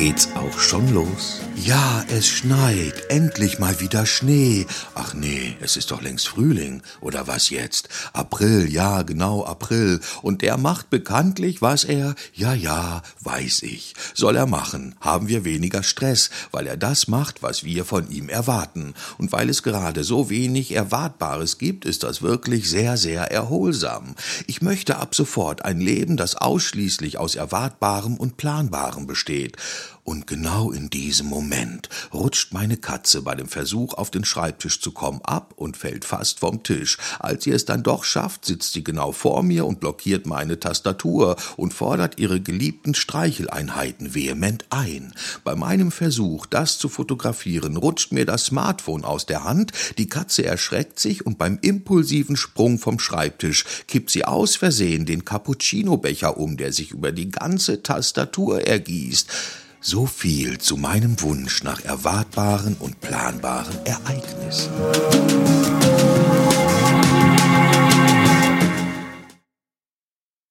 geht's auch schon los. Ja, es schneit. Endlich mal wieder Schnee. Ach nee, es ist doch längst Frühling. Oder was jetzt? April, ja, genau, April. Und der macht bekanntlich, was er, ja, ja, weiß ich. Soll er machen. Haben wir weniger Stress, weil er das macht, was wir von ihm erwarten. Und weil es gerade so wenig Erwartbares gibt, ist das wirklich sehr, sehr erholsam. Ich möchte ab sofort ein Leben, das ausschließlich aus Erwartbarem und Planbarem besteht. Und genau in diesem Moment rutscht meine Katze bei dem Versuch, auf den Schreibtisch zu kommen, ab und fällt fast vom Tisch. Als sie es dann doch schafft, sitzt sie genau vor mir und blockiert meine Tastatur und fordert ihre geliebten Streicheleinheiten vehement ein. Bei meinem Versuch, das zu fotografieren, rutscht mir das Smartphone aus der Hand, die Katze erschreckt sich und beim impulsiven Sprung vom Schreibtisch kippt sie aus Versehen den Cappuccino-Becher um, der sich über die ganze Tastatur ergießt. So viel zu meinem Wunsch nach erwartbaren und planbaren Ereignissen.